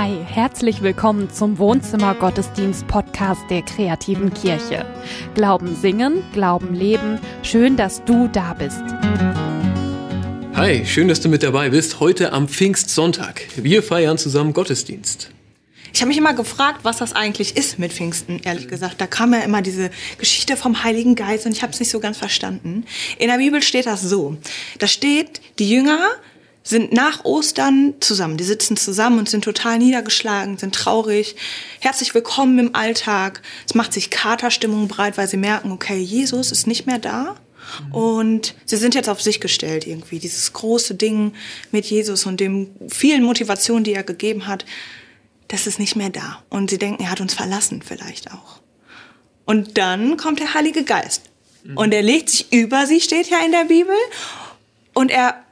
Hi, herzlich willkommen zum Wohnzimmer Gottesdienst Podcast der kreativen Kirche. Glauben singen, Glauben leben. Schön, dass du da bist. Hi, schön, dass du mit dabei bist. Heute am Pfingstsonntag. Wir feiern zusammen Gottesdienst. Ich habe mich immer gefragt, was das eigentlich ist mit Pfingsten, ehrlich gesagt. Da kam ja immer diese Geschichte vom Heiligen Geist und ich habe es nicht so ganz verstanden. In der Bibel steht das so. Da steht, die Jünger sind nach Ostern zusammen. Die sitzen zusammen und sind total niedergeschlagen, sind traurig. Herzlich willkommen im Alltag. Es macht sich Katerstimmung breit, weil sie merken, okay, Jesus ist nicht mehr da. Und sie sind jetzt auf sich gestellt irgendwie. Dieses große Ding mit Jesus und dem vielen Motivationen, die er gegeben hat, das ist nicht mehr da. Und sie denken, er hat uns verlassen vielleicht auch. Und dann kommt der Heilige Geist. Und er legt sich über sie, steht ja in der Bibel. Und er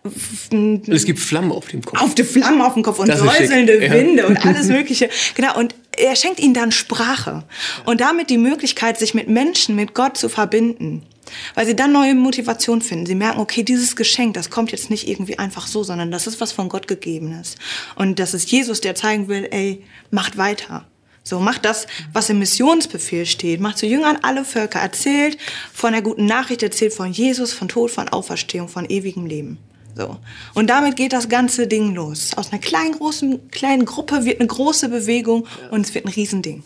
Es gibt Flammen auf dem Kopf. auf die Flammen auf dem Kopf und säuselnde Ja. Winde und alles Mögliche. Genau. Und er schenkt ihnen dann Sprache und damit die Möglichkeit, sich mit Menschen, mit Gott zu verbinden. Weil sie dann neue Motivation finden. Sie merken, okay, dieses Geschenk, das kommt jetzt nicht irgendwie einfach so, sondern das ist was von Gott gegebenes. Und das ist Jesus, der zeigen will, ey, macht weiter. So, macht das, was im Missionsbefehl steht. Macht zu Jüngern alle Völker. Erzählt von der guten Nachricht, erzählt von Jesus, von Tod, von Auferstehung, von ewigem Leben. So. Und damit geht das ganze Ding los. Aus einer kleinen, großen, kleinen Gruppe wird eine große Bewegung und es wird ein Riesending.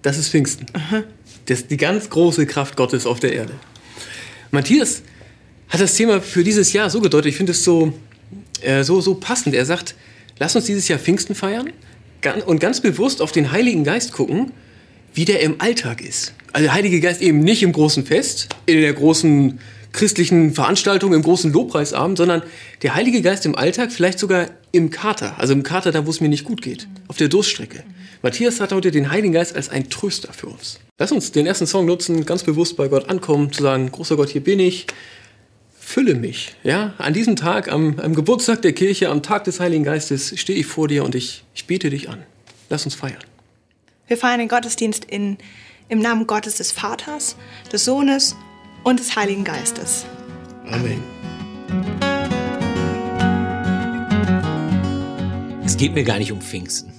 Das ist Pfingsten. Das ist die ganz große Kraft Gottes auf der Erde. Matthias hat das Thema für dieses Jahr so gedeutet. Ich finde es so, äh, so, so passend. Er sagt, lass uns dieses Jahr Pfingsten feiern und ganz bewusst auf den Heiligen Geist gucken, wie der im Alltag ist. Also der Heilige Geist eben nicht im großen Fest, in der großen christlichen Veranstaltung, im großen Lobpreisabend, sondern der Heilige Geist im Alltag, vielleicht sogar im Kater. Also im Kater, da wo es mir nicht gut geht, auf der Durststrecke. Matthias hat heute den Heiligen Geist als ein Tröster für uns. Lass uns den ersten Song nutzen, ganz bewusst bei Gott ankommen, zu sagen, großer Gott, hier bin ich, fülle mich. Ja, an diesem Tag, am, am Geburtstag der Kirche, am Tag des Heiligen Geistes, stehe ich vor dir und ich, ich bete dich an. Lass uns feiern. Wir feiern den Gottesdienst in, im Namen Gottes des Vaters, des Sohnes und des Heiligen Geistes. Amen. Es geht mir gar nicht um Pfingsten.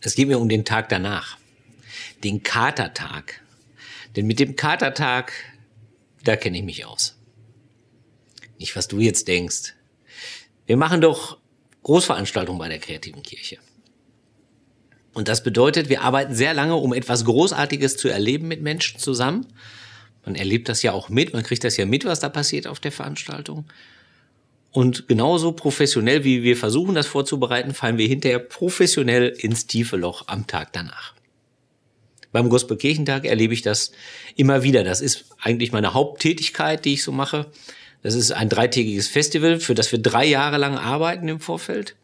Es geht mir um den Tag danach. Den Katertag. Denn mit dem Katertag, da kenne ich mich aus. Nicht, was du jetzt denkst. Wir machen doch Großveranstaltungen bei der kreativen Kirche. Und das bedeutet, wir arbeiten sehr lange, um etwas Großartiges zu erleben mit Menschen zusammen. Man erlebt das ja auch mit, man kriegt das ja mit, was da passiert auf der Veranstaltung. Und genauso professionell, wie wir versuchen, das vorzubereiten, fallen wir hinterher professionell ins tiefe Loch am Tag danach. Beim Gospelkirchentag erlebe ich das immer wieder. Das ist eigentlich meine Haupttätigkeit, die ich so mache. Das ist ein dreitägiges Festival, für das wir drei Jahre lang arbeiten im Vorfeld.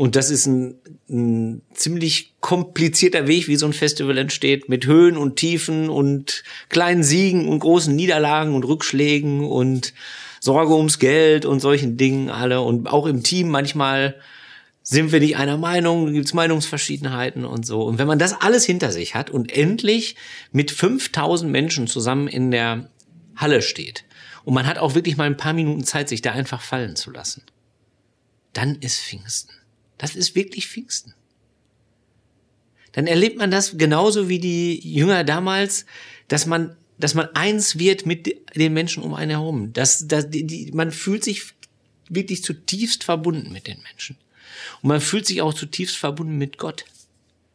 Und das ist ein, ein ziemlich komplizierter Weg, wie so ein Festival entsteht, mit Höhen und Tiefen und kleinen Siegen und großen Niederlagen und Rückschlägen und Sorge ums Geld und solchen Dingen alle. Und auch im Team manchmal sind wir nicht einer Meinung, gibt's Meinungsverschiedenheiten und so. Und wenn man das alles hinter sich hat und endlich mit 5000 Menschen zusammen in der Halle steht und man hat auch wirklich mal ein paar Minuten Zeit, sich da einfach fallen zu lassen, dann ist Pfingsten. Das ist wirklich Pfingsten. Dann erlebt man das genauso wie die Jünger damals, dass man, dass man eins wird mit den Menschen um einen herum. Dass, dass die, die, man fühlt sich wirklich zutiefst verbunden mit den Menschen. Und man fühlt sich auch zutiefst verbunden mit Gott.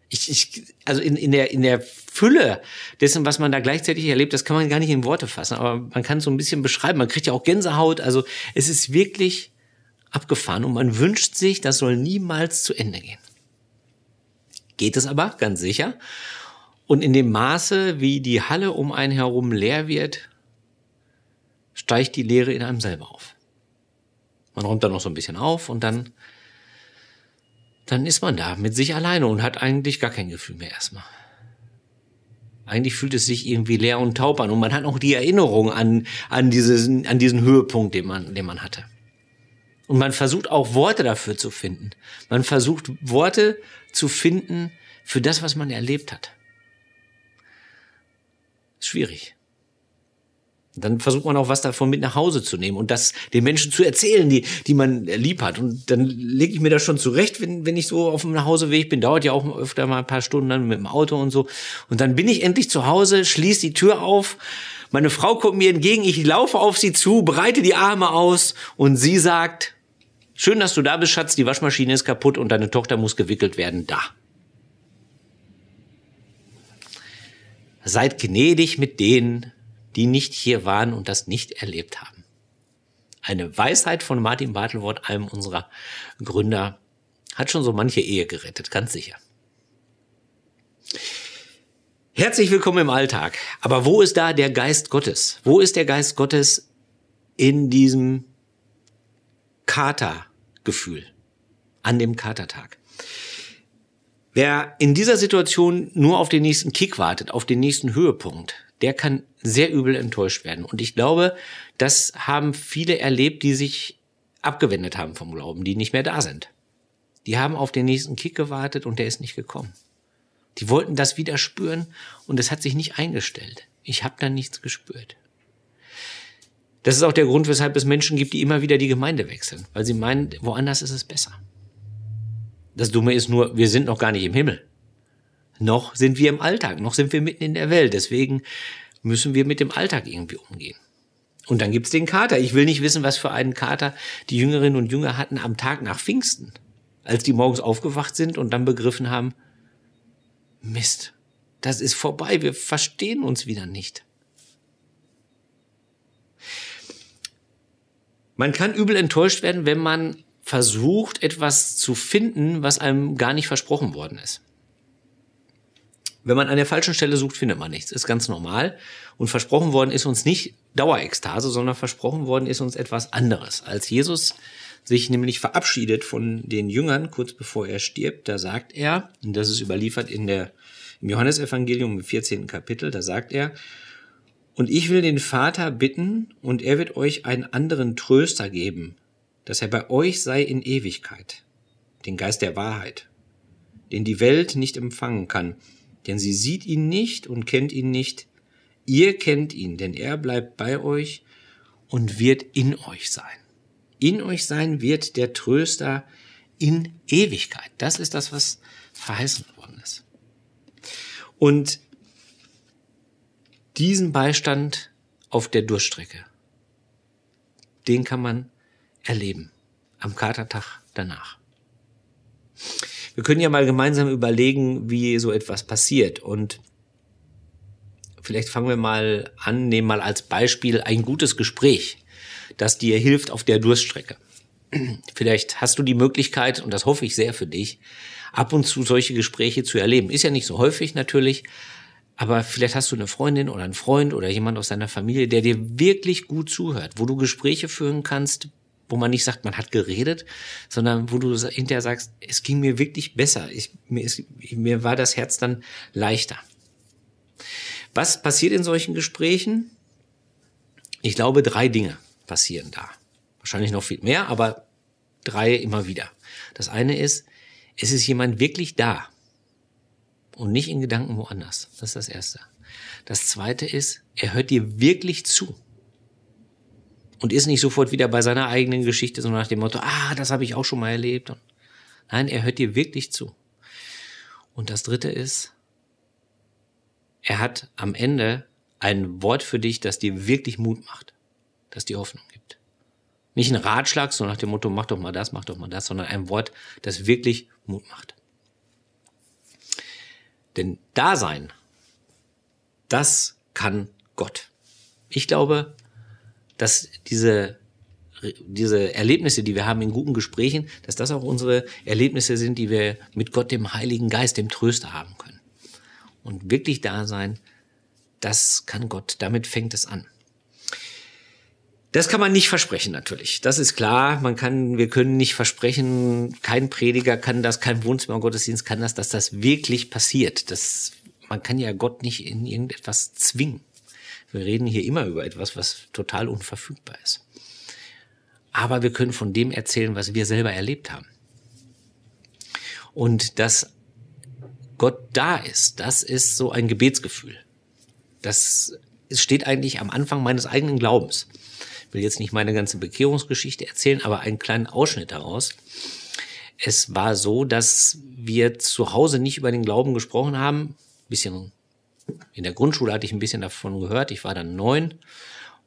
Ich, ich, also in, in, der, in der Fülle dessen, was man da gleichzeitig erlebt, das kann man gar nicht in Worte fassen, aber man kann es so ein bisschen beschreiben. Man kriegt ja auch Gänsehaut. Also es ist wirklich abgefahren und man wünscht sich, das soll niemals zu Ende gehen. Geht es aber, ganz sicher. Und in dem Maße, wie die Halle um einen herum leer wird, steigt die Leere in einem selber auf. Man räumt dann noch so ein bisschen auf und dann, dann ist man da mit sich alleine und hat eigentlich gar kein Gefühl mehr erstmal. Eigentlich fühlt es sich irgendwie leer und taub an und man hat auch die Erinnerung an, an, dieses, an diesen Höhepunkt, den man, den man hatte. Und man versucht auch Worte dafür zu finden. Man versucht Worte zu finden für das, was man erlebt hat. Schwierig. Dann versucht man auch was davon mit nach Hause zu nehmen und das den Menschen zu erzählen, die, die man lieb hat. Und dann lege ich mir das schon zurecht, wenn, wenn ich so auf dem Nachhauseweg bin. Dauert ja auch öfter mal ein paar Stunden dann mit dem Auto und so. Und dann bin ich endlich zu Hause, schließe die Tür auf. Meine Frau kommt mir entgegen, ich laufe auf sie zu, breite die Arme aus und sie sagt, schön, dass du da bist, Schatz, die Waschmaschine ist kaputt und deine Tochter muss gewickelt werden, da. Seid gnädig mit denen, die nicht hier waren und das nicht erlebt haben. Eine Weisheit von Martin Bartelwort, einem unserer Gründer, hat schon so manche Ehe gerettet, ganz sicher. Herzlich willkommen im Alltag. Aber wo ist da der Geist Gottes? Wo ist der Geist Gottes in diesem Katergefühl? An dem Katertag? Wer in dieser Situation nur auf den nächsten Kick wartet, auf den nächsten Höhepunkt, der kann sehr übel enttäuscht werden. Und ich glaube, das haben viele erlebt, die sich abgewendet haben vom Glauben, die nicht mehr da sind. Die haben auf den nächsten Kick gewartet und der ist nicht gekommen. Die wollten das wieder spüren und es hat sich nicht eingestellt. Ich habe da nichts gespürt. Das ist auch der Grund, weshalb es Menschen gibt, die immer wieder die Gemeinde wechseln, weil sie meinen, woanders ist es besser. Das Dumme ist nur, wir sind noch gar nicht im Himmel. Noch sind wir im Alltag, noch sind wir mitten in der Welt. Deswegen müssen wir mit dem Alltag irgendwie umgehen. Und dann gibt's den Kater. Ich will nicht wissen, was für einen Kater die Jüngerinnen und Jünger hatten am Tag nach Pfingsten, als die morgens aufgewacht sind und dann begriffen haben, Mist, das ist vorbei, wir verstehen uns wieder nicht. Man kann übel enttäuscht werden, wenn man versucht, etwas zu finden, was einem gar nicht versprochen worden ist. Wenn man an der falschen Stelle sucht, findet man nichts. Ist ganz normal. Und versprochen worden ist uns nicht Dauerekstase, sondern versprochen worden ist uns etwas anderes. Als Jesus sich nämlich verabschiedet von den Jüngern, kurz bevor er stirbt, da sagt er, und das ist überliefert in der, im Johannesevangelium im 14. Kapitel, da sagt er, und ich will den Vater bitten, und er wird euch einen anderen Tröster geben, dass er bei euch sei in Ewigkeit, den Geist der Wahrheit, den die Welt nicht empfangen kann, denn sie sieht ihn nicht und kennt ihn nicht. Ihr kennt ihn, denn er bleibt bei euch und wird in euch sein. In euch sein wird der Tröster in Ewigkeit. Das ist das, was verheißen worden ist. Und diesen Beistand auf der Durststrecke, den kann man erleben am Katertag danach. Wir können ja mal gemeinsam überlegen, wie so etwas passiert. Und vielleicht fangen wir mal an, nehmen mal als Beispiel ein gutes Gespräch, das dir hilft auf der Durststrecke. Vielleicht hast du die Möglichkeit, und das hoffe ich sehr für dich, ab und zu solche Gespräche zu erleben. Ist ja nicht so häufig natürlich, aber vielleicht hast du eine Freundin oder einen Freund oder jemand aus deiner Familie, der dir wirklich gut zuhört, wo du Gespräche führen kannst, wo man nicht sagt, man hat geredet, sondern wo du hinterher sagst, es ging mir wirklich besser. Ich, mir, ist, mir war das Herz dann leichter. Was passiert in solchen Gesprächen? Ich glaube, drei Dinge passieren da. Wahrscheinlich noch viel mehr, aber drei immer wieder. Das eine ist, es ist jemand wirklich da und nicht in Gedanken woanders. Das ist das Erste. Das Zweite ist, er hört dir wirklich zu und ist nicht sofort wieder bei seiner eigenen Geschichte, sondern nach dem Motto, ah, das habe ich auch schon mal erlebt. Nein, er hört dir wirklich zu. Und das Dritte ist, er hat am Ende ein Wort für dich, das dir wirklich Mut macht, das dir Hoffnung gibt. Nicht ein Ratschlag, so nach dem Motto, mach doch mal das, mach doch mal das, sondern ein Wort, das wirklich Mut macht. Denn Dasein, das kann Gott. Ich glaube, dass diese diese Erlebnisse, die wir haben in guten Gesprächen, dass das auch unsere Erlebnisse sind, die wir mit Gott, dem Heiligen Geist, dem Tröster haben können. Und wirklich da sein, das kann Gott. Damit fängt es an. Das kann man nicht versprechen, natürlich. Das ist klar. Man kann, wir können nicht versprechen, kein Prediger kann das, kein Wohnzimmer Gottesdienst kann das, dass das wirklich passiert. Das, man kann ja Gott nicht in irgendetwas zwingen. Wir reden hier immer über etwas, was total unverfügbar ist. Aber wir können von dem erzählen, was wir selber erlebt haben. Und dass Gott da ist, das ist so ein Gebetsgefühl. Das steht eigentlich am Anfang meines eigenen Glaubens. Ich will jetzt nicht meine ganze Bekehrungsgeschichte erzählen, aber einen kleinen Ausschnitt daraus. Es war so, dass wir zu Hause nicht über den Glauben gesprochen haben. Ein bisschen in der Grundschule hatte ich ein bisschen davon gehört. Ich war dann neun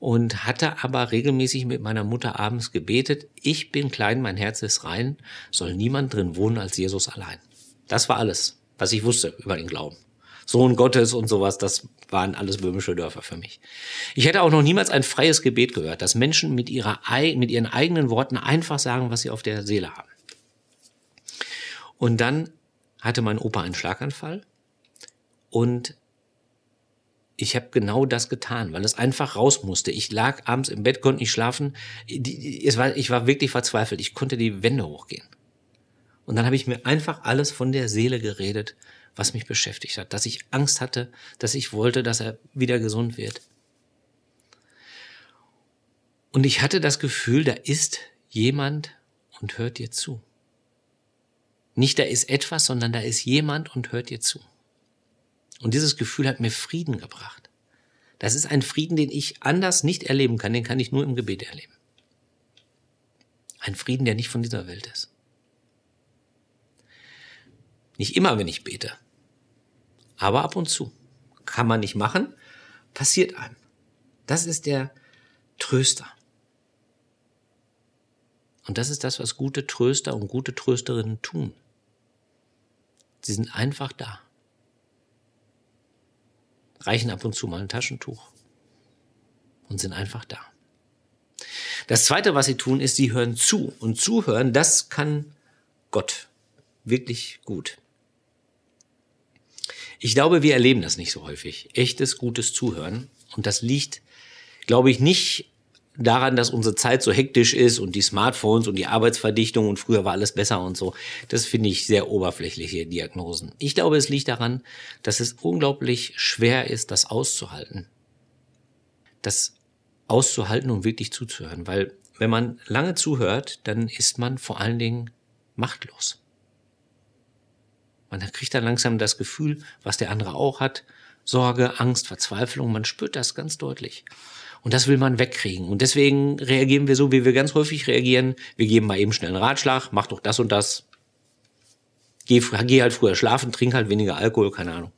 und hatte aber regelmäßig mit meiner Mutter abends gebetet. Ich bin klein, mein Herz ist rein, soll niemand drin wohnen als Jesus allein. Das war alles, was ich wusste über den Glauben. Sohn Gottes und sowas, das waren alles böhmische Dörfer für mich. Ich hätte auch noch niemals ein freies Gebet gehört, dass Menschen mit, ihrer, mit ihren eigenen Worten einfach sagen, was sie auf der Seele haben. Und dann hatte mein Opa einen Schlaganfall und ich habe genau das getan, weil es einfach raus musste. Ich lag abends im Bett, konnte nicht schlafen. Es war, ich war wirklich verzweifelt. Ich konnte die Wände hochgehen. Und dann habe ich mir einfach alles von der Seele geredet was mich beschäftigt hat, dass ich Angst hatte, dass ich wollte, dass er wieder gesund wird. Und ich hatte das Gefühl, da ist jemand und hört dir zu. Nicht da ist etwas, sondern da ist jemand und hört dir zu. Und dieses Gefühl hat mir Frieden gebracht. Das ist ein Frieden, den ich anders nicht erleben kann, den kann ich nur im Gebet erleben. Ein Frieden, der nicht von dieser Welt ist. Nicht immer, wenn ich bete aber ab und zu. Kann man nicht machen, passiert einem. Das ist der Tröster. Und das ist das, was gute Tröster und gute Trösterinnen tun. Sie sind einfach da. Reichen ab und zu mal ein Taschentuch und sind einfach da. Das zweite, was sie tun, ist, sie hören zu. Und zuhören, das kann Gott wirklich gut. Ich glaube, wir erleben das nicht so häufig. Echtes, gutes Zuhören. Und das liegt, glaube ich, nicht daran, dass unsere Zeit so hektisch ist und die Smartphones und die Arbeitsverdichtung und früher war alles besser und so. Das finde ich sehr oberflächliche Diagnosen. Ich glaube, es liegt daran, dass es unglaublich schwer ist, das auszuhalten. Das auszuhalten und wirklich zuzuhören. Weil wenn man lange zuhört, dann ist man vor allen Dingen machtlos. Man kriegt dann langsam das Gefühl, was der andere auch hat. Sorge, Angst, Verzweiflung, man spürt das ganz deutlich. Und das will man wegkriegen. Und deswegen reagieren wir so, wie wir ganz häufig reagieren. Wir geben mal eben schnell einen Ratschlag, mach doch das und das. Geh, geh halt früher schlafen, trink halt weniger Alkohol, keine Ahnung.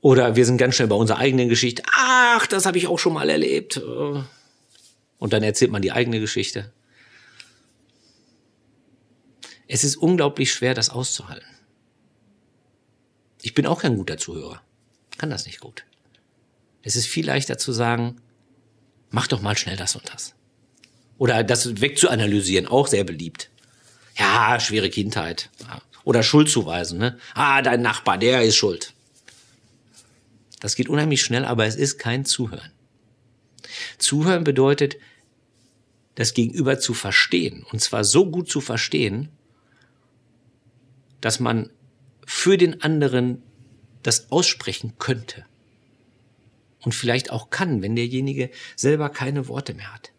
Oder wir sind ganz schnell bei unserer eigenen Geschichte. Ach, das habe ich auch schon mal erlebt. Und dann erzählt man die eigene Geschichte. Es ist unglaublich schwer, das auszuhalten. Ich bin auch kein guter Zuhörer. Kann das nicht gut. Es ist viel leichter zu sagen, mach doch mal schnell das und das. Oder das wegzuanalysieren, auch sehr beliebt. Ja, schwere Kindheit. Oder Schuld zuweisen. Ne? Ah, dein Nachbar, der ist schuld. Das geht unheimlich schnell, aber es ist kein Zuhören. Zuhören bedeutet, das Gegenüber zu verstehen. Und zwar so gut zu verstehen, dass man für den anderen das aussprechen könnte. Und vielleicht auch kann, wenn derjenige selber keine Worte mehr hat.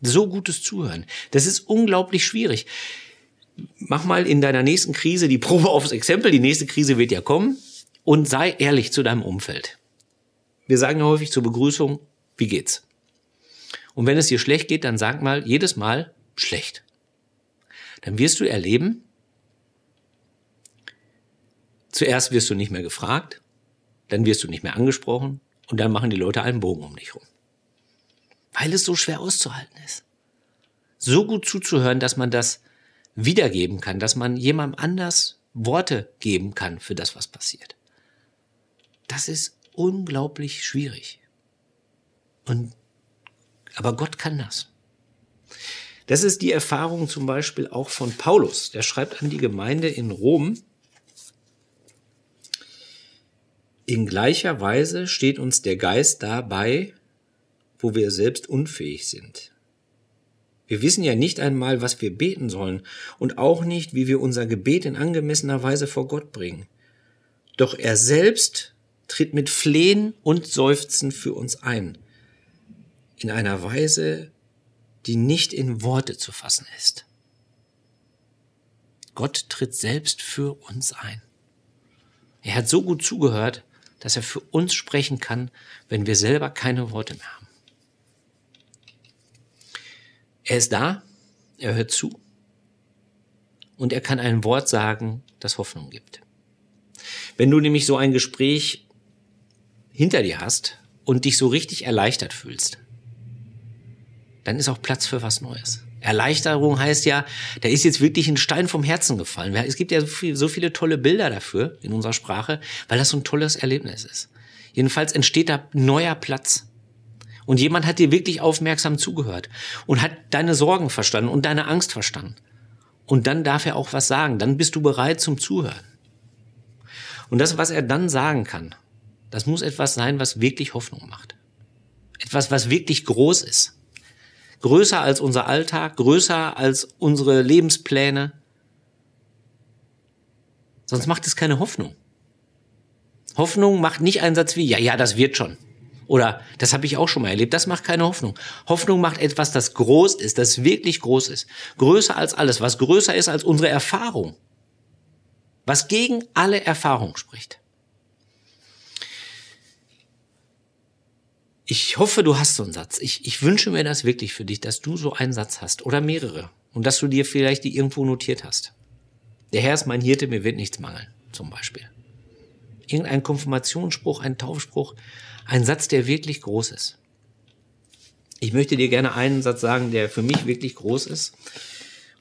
So gutes Zuhören. Das ist unglaublich schwierig. Mach mal in deiner nächsten Krise die Probe aufs Exempel. Die nächste Krise wird ja kommen. Und sei ehrlich zu deinem Umfeld. Wir sagen ja häufig zur Begrüßung, wie geht's? Und wenn es dir schlecht geht, dann sag mal jedes Mal schlecht. Dann wirst du erleben, Zuerst wirst du nicht mehr gefragt, dann wirst du nicht mehr angesprochen und dann machen die Leute einen Bogen um dich rum. Weil es so schwer auszuhalten ist. So gut zuzuhören, dass man das wiedergeben kann, dass man jemandem anders Worte geben kann für das, was passiert. Das ist unglaublich schwierig. Und, aber Gott kann das. Das ist die Erfahrung zum Beispiel auch von Paulus. Der schreibt an die Gemeinde in Rom, In gleicher Weise steht uns der Geist dabei, wo wir selbst unfähig sind. Wir wissen ja nicht einmal, was wir beten sollen und auch nicht, wie wir unser Gebet in angemessener Weise vor Gott bringen. Doch er selbst tritt mit Flehen und Seufzen für uns ein, in einer Weise, die nicht in Worte zu fassen ist. Gott tritt selbst für uns ein. Er hat so gut zugehört, dass er für uns sprechen kann, wenn wir selber keine Worte mehr haben. Er ist da, er hört zu und er kann ein Wort sagen, das Hoffnung gibt. Wenn du nämlich so ein Gespräch hinter dir hast und dich so richtig erleichtert fühlst, dann ist auch Platz für was Neues. Erleichterung heißt ja, da ist jetzt wirklich ein Stein vom Herzen gefallen. Es gibt ja so, viel, so viele tolle Bilder dafür in unserer Sprache, weil das so ein tolles Erlebnis ist. Jedenfalls entsteht da neuer Platz. Und jemand hat dir wirklich aufmerksam zugehört und hat deine Sorgen verstanden und deine Angst verstanden. Und dann darf er auch was sagen. Dann bist du bereit zum Zuhören. Und das, was er dann sagen kann, das muss etwas sein, was wirklich Hoffnung macht. Etwas, was wirklich groß ist. Größer als unser Alltag, größer als unsere Lebenspläne. Sonst macht es keine Hoffnung. Hoffnung macht nicht einen Satz wie, ja, ja, das wird schon. Oder das habe ich auch schon mal erlebt. Das macht keine Hoffnung. Hoffnung macht etwas, das groß ist, das wirklich groß ist. Größer als alles, was größer ist als unsere Erfahrung. Was gegen alle Erfahrung spricht. Ich hoffe, du hast so einen Satz. Ich, ich wünsche mir das wirklich für dich, dass du so einen Satz hast oder mehrere und dass du dir vielleicht die irgendwo notiert hast. Der Herr ist mein Hirte, mir wird nichts mangeln, zum Beispiel. Irgendein Konfirmationsspruch, ein Taufspruch, ein Satz, der wirklich groß ist. Ich möchte dir gerne einen Satz sagen, der für mich wirklich groß ist.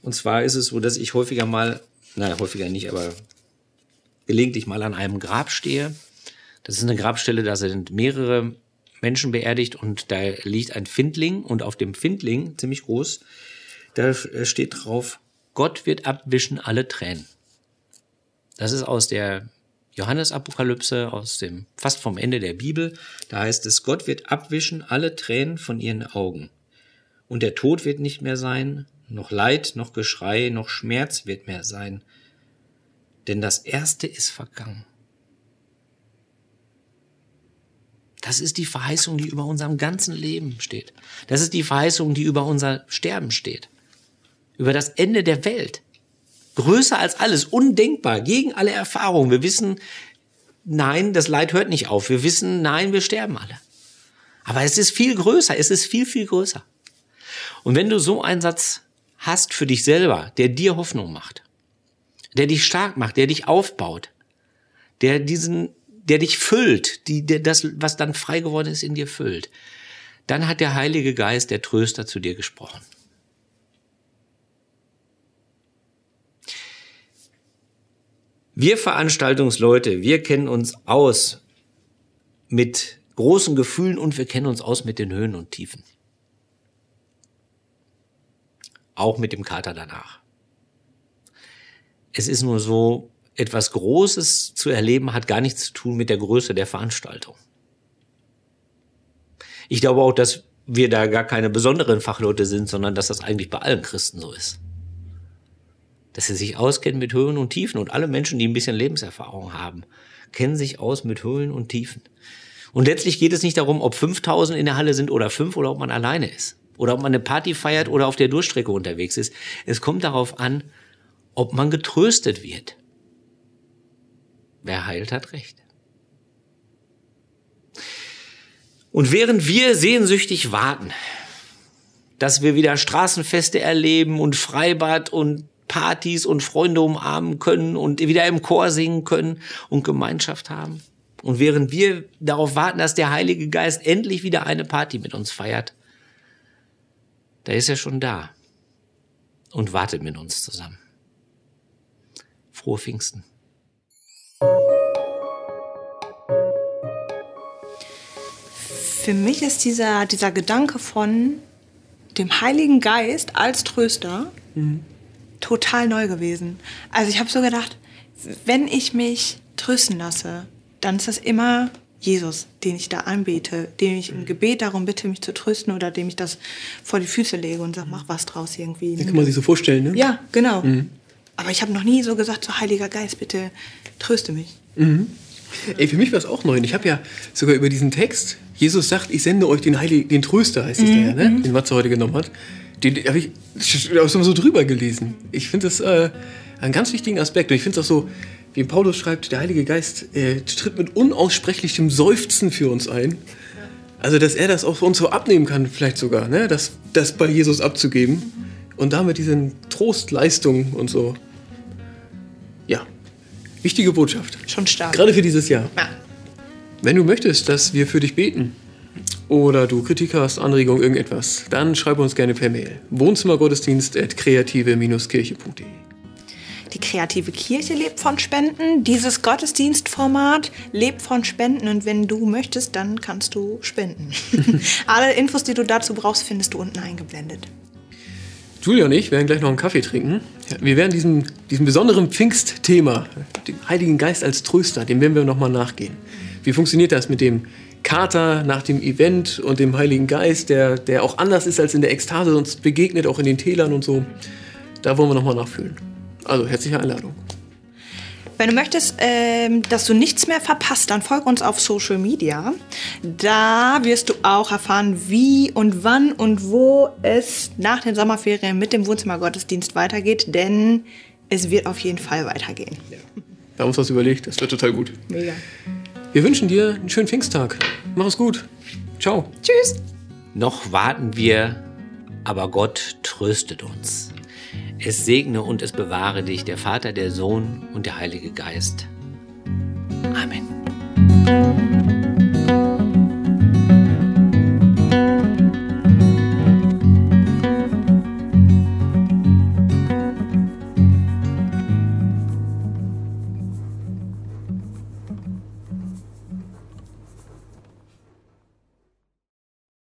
Und zwar ist es so, dass ich häufiger mal, nein, häufiger nicht, aber gelegentlich mal an einem Grab stehe. Das ist eine Grabstelle, da sind mehrere Menschen beerdigt und da liegt ein Findling und auf dem Findling, ziemlich groß, da steht drauf, Gott wird abwischen alle Tränen. Das ist aus der Johannesapokalypse aus dem fast vom Ende der Bibel. Da heißt es, Gott wird abwischen alle Tränen von ihren Augen. Und der Tod wird nicht mehr sein, noch Leid, noch Geschrei, noch Schmerz wird mehr sein. Denn das Erste ist vergangen. Das ist die Verheißung, die über unserem ganzen Leben steht. Das ist die Verheißung, die über unser Sterben steht. Über das Ende der Welt größer als alles, undenkbar, gegen alle Erfahrungen. Wir wissen, nein, das Leid hört nicht auf. Wir wissen, nein, wir sterben alle. Aber es ist viel größer, es ist viel, viel größer. Und wenn du so einen Satz hast für dich selber, der dir Hoffnung macht, der dich stark macht, der dich aufbaut, der diesen, der dich füllt, die, der das, was dann frei geworden ist, in dir füllt, dann hat der Heilige Geist, der Tröster, zu dir gesprochen. Wir Veranstaltungsleute, wir kennen uns aus mit großen Gefühlen und wir kennen uns aus mit den Höhen und Tiefen. Auch mit dem Kater danach. Es ist nur so, etwas Großes zu erleben hat gar nichts zu tun mit der Größe der Veranstaltung. Ich glaube auch, dass wir da gar keine besonderen Fachleute sind, sondern dass das eigentlich bei allen Christen so ist dass sie sich auskennen mit Höhen und Tiefen. Und alle Menschen, die ein bisschen Lebenserfahrung haben, kennen sich aus mit Höhen und Tiefen. Und letztlich geht es nicht darum, ob 5000 in der Halle sind oder fünf oder ob man alleine ist. Oder ob man eine Party feiert oder auf der Durchstrecke unterwegs ist. Es kommt darauf an, ob man getröstet wird. Wer heilt, hat Recht. Und während wir sehnsüchtig warten, dass wir wieder Straßenfeste erleben und Freibad und Partys und Freunde umarmen können und wieder im Chor singen können und Gemeinschaft haben. Und während wir darauf warten, dass der Heilige Geist endlich wieder eine Party mit uns feiert, da ist er schon da und wartet mit uns zusammen. Frohe Pfingsten. Für mich ist dieser, dieser Gedanke von dem Heiligen Geist als Tröster mhm total neu gewesen. Also ich habe so gedacht, wenn ich mich trösten lasse, dann ist das immer Jesus, den ich da anbete, den ich im Gebet darum bitte, mich zu trösten oder dem ich das vor die Füße lege und sage, mach was draus irgendwie. Das kann man sich so vorstellen, ne? Ja, genau. Mhm. Aber ich habe noch nie so gesagt, so Heiliger Geist, bitte tröste mich. Mhm. Ey, für mich war es auch neu. Ich habe ja sogar über diesen Text, Jesus sagt, ich sende euch den Heiligen, den Tröster, heißt es mhm. da ja, ne? Mhm. den Matze heute genommen hat. Den habe ich auch so drüber gelesen. Ich finde das äh, einen ganz wichtigen Aspekt. Und ich finde es auch so, wie Paulus schreibt, der Heilige Geist äh, tritt mit unaussprechlichem Seufzen für uns ein. Also, dass er das auch für uns so abnehmen kann, vielleicht sogar, ne? das, das bei Jesus abzugeben und damit diese Trostleistung und so. Ja, wichtige Botschaft. Schon stark. Gerade für dieses Jahr. Ja. Wenn du möchtest, dass wir für dich beten oder du Kritik hast, Anregung, irgendetwas, dann schreib uns gerne per Mail. Wohnzimmergottesdienst.kreative-kirche.de Die kreative Kirche lebt von Spenden. Dieses Gottesdienstformat lebt von Spenden. Und wenn du möchtest, dann kannst du spenden. Alle Infos, die du dazu brauchst, findest du unten eingeblendet. Julia und ich werden gleich noch einen Kaffee trinken. Wir werden diesem, diesem besonderen Pfingstthema, dem Heiligen Geist als Tröster, dem werden wir nochmal nachgehen. Wie funktioniert das mit dem Kater nach dem Event und dem Heiligen Geist, der, der auch anders ist als in der Ekstase, uns begegnet, auch in den Tälern und so. Da wollen wir nochmal nachfühlen. Also herzliche Einladung. Wenn du möchtest, ähm, dass du nichts mehr verpasst, dann folg uns auf Social Media. Da wirst du auch erfahren, wie und wann und wo es nach den Sommerferien mit dem Wohnzimmergottesdienst weitergeht, denn es wird auf jeden Fall weitergehen. Wir haben uns was überlegt, das wird total gut. Mega. Wir wünschen dir einen schönen Pfingsttag. Mach es gut. Ciao. Tschüss. Noch warten wir, aber Gott tröstet uns. Es segne und es bewahre dich der Vater, der Sohn und der Heilige Geist. Amen.